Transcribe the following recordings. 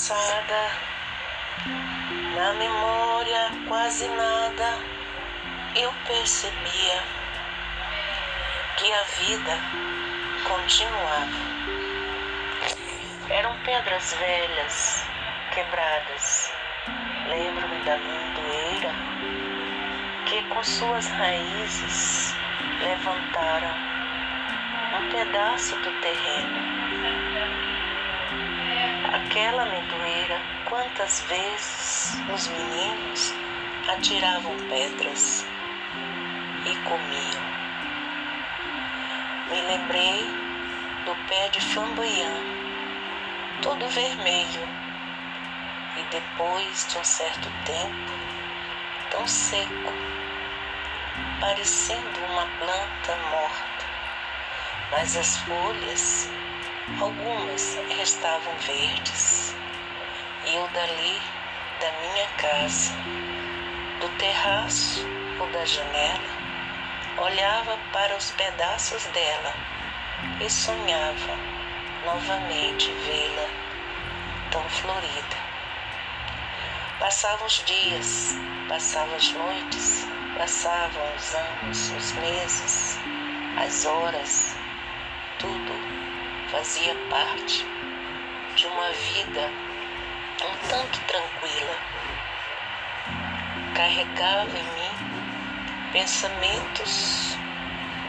passada, na memória quase nada, eu percebia que a vida continuava. Eram pedras velhas, quebradas. Lembro-me da montoeira que com suas raízes levantaram um pedaço do terreno Aquela amendoeira, quantas vezes os meninos atiravam pedras e comiam. Me lembrei do pé de flamboyant, todo vermelho, e depois de um certo tempo, tão seco, parecendo uma planta morta, mas as folhas Algumas restavam verdes. Eu dali, da minha casa, do terraço ou da janela, olhava para os pedaços dela e sonhava novamente vê-la tão florida. Passavam os dias, passavam as noites, passavam os anos, os meses, as horas, tudo fazia parte de uma vida um tanto tranquila. Carregava em mim pensamentos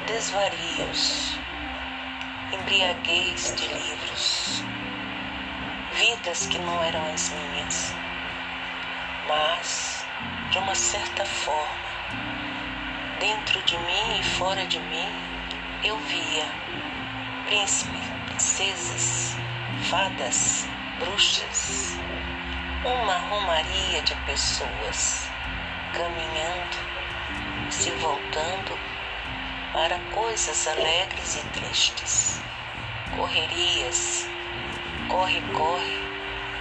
desvarios, embriaguez de livros, vidas que não eram as minhas, mas de uma certa forma, dentro de mim e fora de mim, eu via príncipes princesas, fadas, bruxas, uma romaria de pessoas caminhando, se voltando para coisas alegres e tristes, correrias, corre, corre,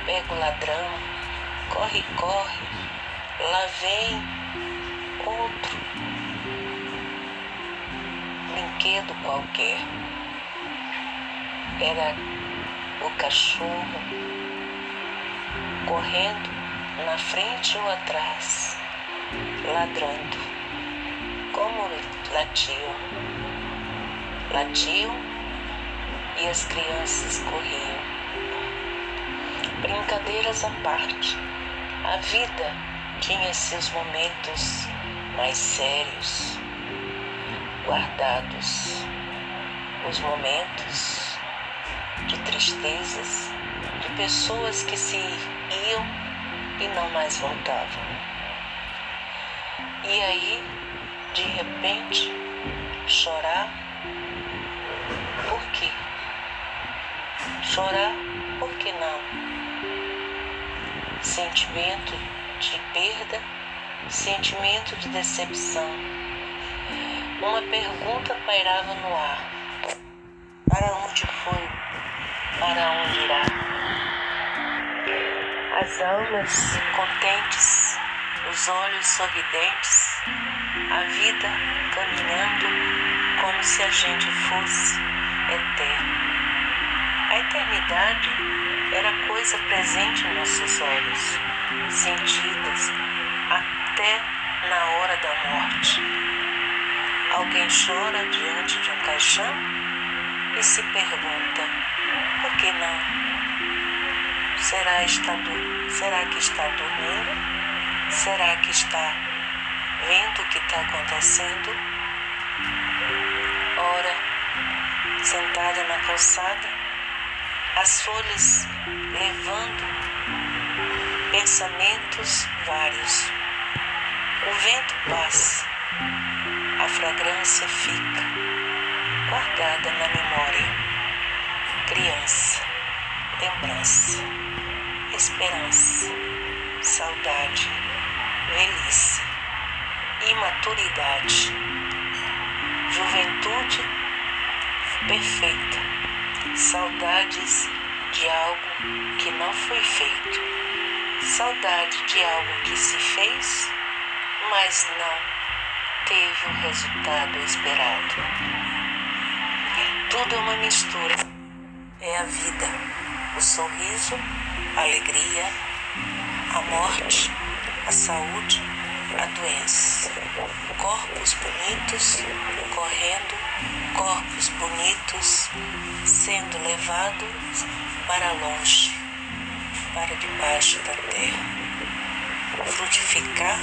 pega o ladrão, corre, corre, lá vem outro brinquedo qualquer era o cachorro correndo na frente ou atrás, ladrando, como latiam. Latiam e as crianças corriam. Brincadeiras à parte, a vida tinha seus momentos mais sérios, guardados, os momentos de tristezas, de pessoas que se iam e não mais voltavam. E aí, de repente, chorar. Por quê? Chorar, por que não? Sentimento de perda, sentimento de decepção. Uma pergunta pairava no ar. Para onde para onde irá. As almas contentes, os olhos sorridentes, a vida caminhando como se a gente fosse eterno. A eternidade era coisa presente em nossos olhos, sentidas até na hora da morte. Alguém chora diante de um caixão e se pergunta? Será, está, será que está dormindo? Será que está vendo o que está acontecendo? Ora, sentada na calçada, as folhas levando pensamentos vários. O vento passa, a fragrância fica guardada na memória criança, lembrança, esperança, saudade, velhice, imaturidade, juventude perfeita, saudades de algo que não foi feito, saudade de algo que se fez, mas não teve o resultado esperado. Tudo é uma mistura é a vida, o sorriso a alegria, a morte, a saúde, a doença. Corpos bonitos correndo, corpos bonitos sendo levados para longe, para debaixo da terra. Frutificar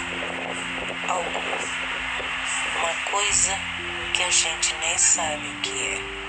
algo, uma coisa que a gente nem sabe o que é.